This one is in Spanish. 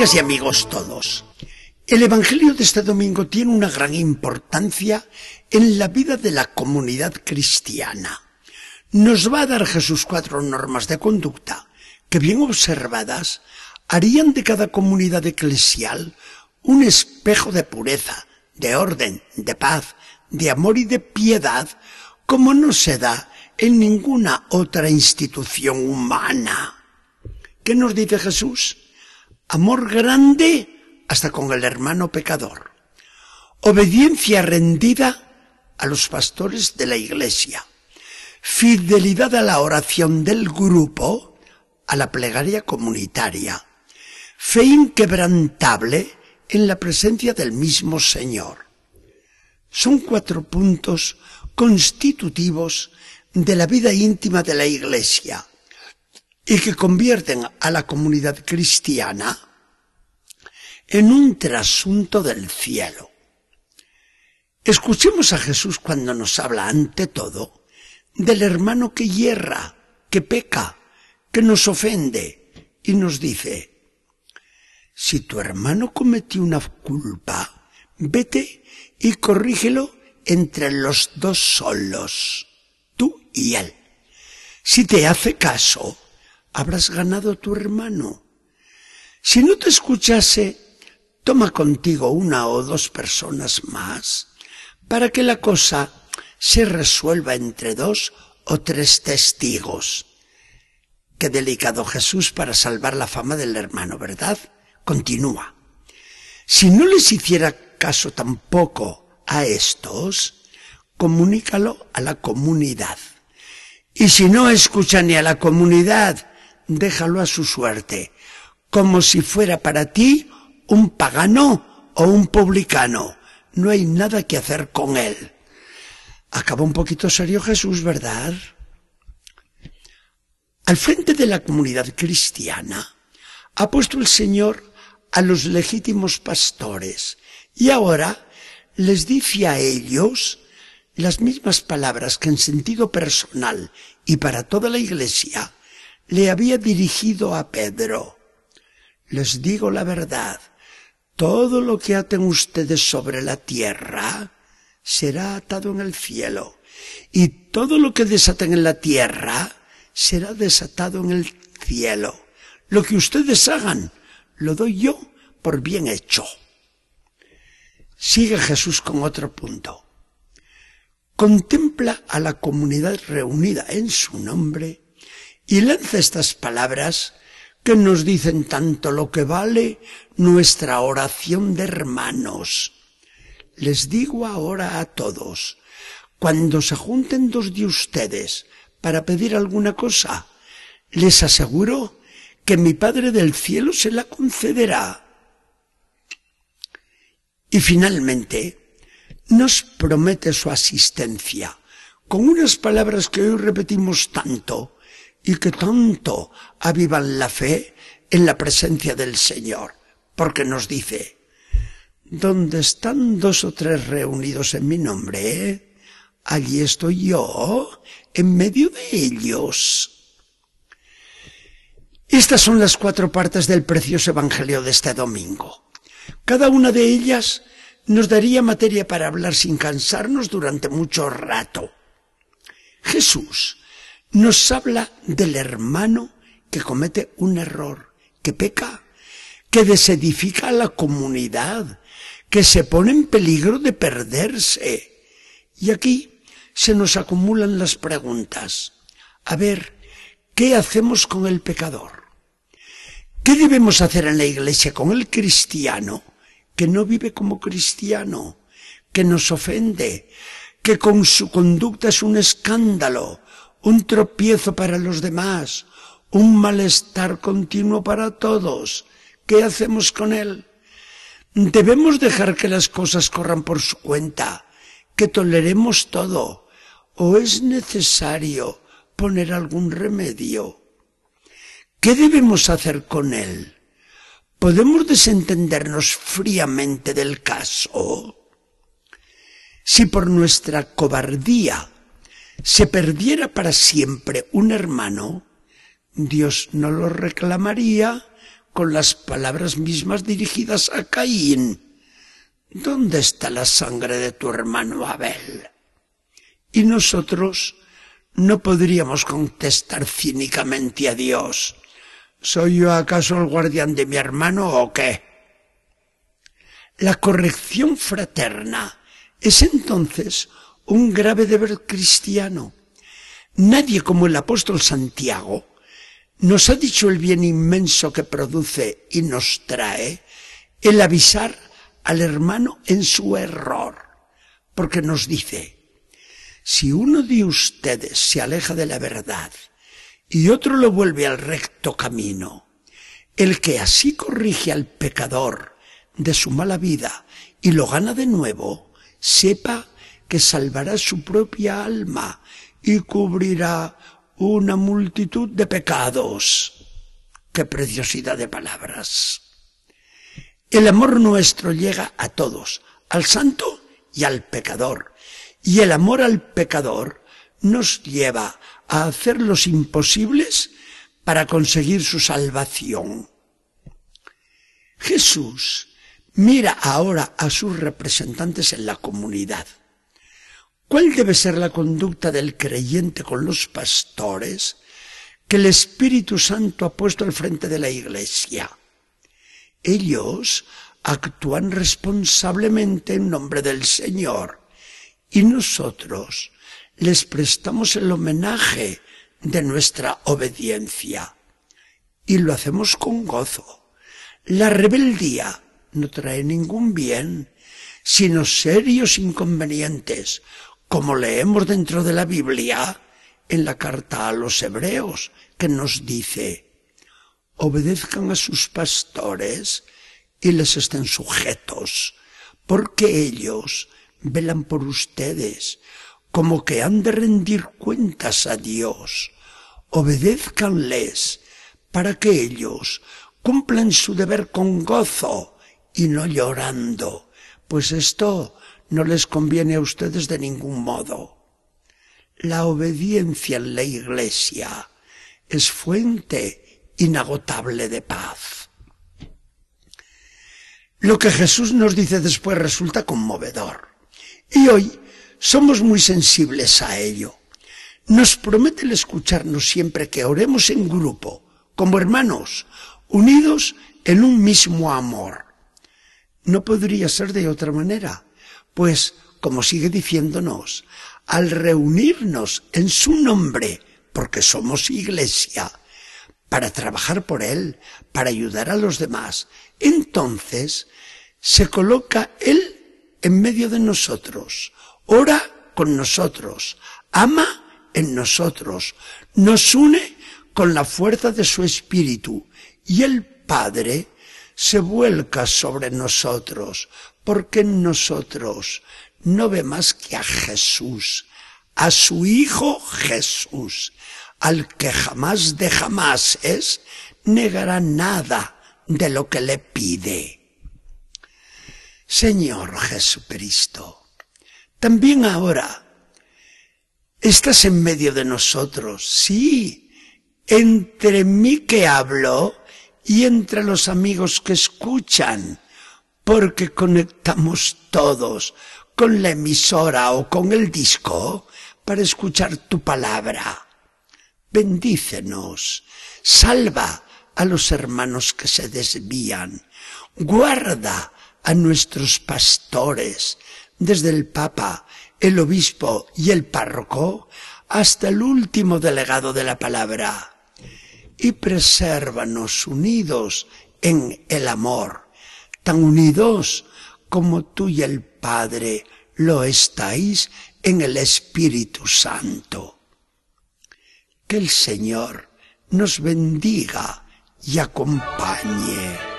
Amigas y amigos todos, el Evangelio de este domingo tiene una gran importancia en la vida de la comunidad cristiana. Nos va a dar Jesús cuatro normas de conducta que bien observadas harían de cada comunidad eclesial un espejo de pureza, de orden, de paz, de amor y de piedad como no se da en ninguna otra institución humana. ¿Qué nos dice Jesús? Amor grande hasta con el hermano pecador. Obediencia rendida a los pastores de la iglesia. Fidelidad a la oración del grupo, a la plegaria comunitaria. Fe inquebrantable en la presencia del mismo Señor. Son cuatro puntos constitutivos de la vida íntima de la iglesia y que convierten a la comunidad cristiana en un trasunto del cielo. Escuchemos a Jesús cuando nos habla ante todo del hermano que hierra, que peca, que nos ofende y nos dice, si tu hermano cometió una culpa, vete y corrígelo entre los dos solos, tú y él. Si te hace caso, habrás ganado a tu hermano. Si no te escuchase, toma contigo una o dos personas más para que la cosa se resuelva entre dos o tres testigos. Qué delicado Jesús para salvar la fama del hermano, ¿verdad? Continúa. Si no les hiciera caso tampoco a estos, comunícalo a la comunidad. Y si no escucha ni a la comunidad déjalo a su suerte, como si fuera para ti un pagano o un publicano. No hay nada que hacer con él. Acaba un poquito serio Jesús, ¿verdad? Al frente de la comunidad cristiana ha puesto el Señor a los legítimos pastores y ahora les dice a ellos las mismas palabras que en sentido personal y para toda la iglesia le había dirigido a Pedro. Les digo la verdad, todo lo que aten ustedes sobre la tierra será atado en el cielo, y todo lo que desaten en la tierra será desatado en el cielo. Lo que ustedes hagan, lo doy yo por bien hecho. Sigue Jesús con otro punto. Contempla a la comunidad reunida en su nombre y lanza estas palabras que nos dicen tanto lo que vale nuestra oración de hermanos. Les digo ahora a todos, cuando se junten dos de ustedes para pedir alguna cosa, les aseguro que mi Padre del cielo se la concederá. Y finalmente, nos promete su asistencia, con unas palabras que hoy repetimos tanto, y que tanto avivan la fe en la presencia del Señor, porque nos dice, donde están dos o tres reunidos en mi nombre, allí estoy yo, en medio de ellos. Estas son las cuatro partes del precioso Evangelio de este domingo. Cada una de ellas nos daría materia para hablar sin cansarnos durante mucho rato. Jesús nos habla del hermano que comete un error, que peca, que desedifica a la comunidad, que se pone en peligro de perderse. Y aquí se nos acumulan las preguntas. A ver, ¿qué hacemos con el pecador? ¿Qué debemos hacer en la iglesia con el cristiano que no vive como cristiano, que nos ofende, que con su conducta es un escándalo, un tropiezo para los demás, un malestar continuo para todos. ¿Qué hacemos con él? Debemos dejar que las cosas corran por su cuenta, que toleremos todo, o es necesario poner algún remedio. ¿Qué debemos hacer con él? ¿Podemos desentendernos fríamente del caso? Si por nuestra cobardía se perdiera para siempre un hermano, Dios no lo reclamaría con las palabras mismas dirigidas a Caín. ¿Dónde está la sangre de tu hermano Abel? Y nosotros no podríamos contestar cínicamente a Dios, ¿soy yo acaso el guardián de mi hermano o qué? La corrección fraterna es entonces un grave deber cristiano. Nadie como el apóstol Santiago nos ha dicho el bien inmenso que produce y nos trae el avisar al hermano en su error, porque nos dice, si uno de ustedes se aleja de la verdad y otro lo vuelve al recto camino, el que así corrige al pecador de su mala vida y lo gana de nuevo, sepa que salvará su propia alma y cubrirá una multitud de pecados. Qué preciosidad de palabras. El amor nuestro llega a todos, al santo y al pecador, y el amor al pecador nos lleva a hacer los imposibles para conseguir su salvación. Jesús mira ahora a sus representantes en la comunidad. ¿Cuál debe ser la conducta del creyente con los pastores que el Espíritu Santo ha puesto al frente de la Iglesia? Ellos actúan responsablemente en nombre del Señor y nosotros les prestamos el homenaje de nuestra obediencia. Y lo hacemos con gozo. La rebeldía no trae ningún bien, sino serios inconvenientes, como leemos dentro de la Biblia en la carta a los hebreos, que nos dice, obedezcan a sus pastores y les estén sujetos, porque ellos velan por ustedes, como que han de rendir cuentas a Dios. Obedézcanles para que ellos cumplan su deber con gozo y no llorando, pues esto no les conviene a ustedes de ningún modo. La obediencia en la iglesia es fuente inagotable de paz. Lo que Jesús nos dice después resulta conmovedor. Y hoy somos muy sensibles a ello. Nos promete el escucharnos siempre que oremos en grupo, como hermanos, unidos en un mismo amor. No podría ser de otra manera, pues, como sigue diciéndonos, al reunirnos en su nombre, porque somos iglesia, para trabajar por Él, para ayudar a los demás, entonces se coloca Él en medio de nosotros, ora con nosotros, ama en nosotros, nos une con la fuerza de su espíritu y el Padre se vuelca sobre nosotros, porque en nosotros no ve más que a Jesús, a su Hijo Jesús, al que jamás de jamás es, negará nada de lo que le pide. Señor Jesucristo, también ahora estás en medio de nosotros, sí, entre mí que hablo y entre los amigos que escuchan, porque conectamos todos con la emisora o con el disco para escuchar tu palabra. Bendícenos, salva a los hermanos que se desvían, guarda a nuestros pastores, desde el Papa, el Obispo y el Párroco, hasta el último delegado de la palabra. Y presérvanos unidos en el amor, tan unidos como tú y el Padre lo estáis en el Espíritu Santo. Que el Señor nos bendiga y acompañe.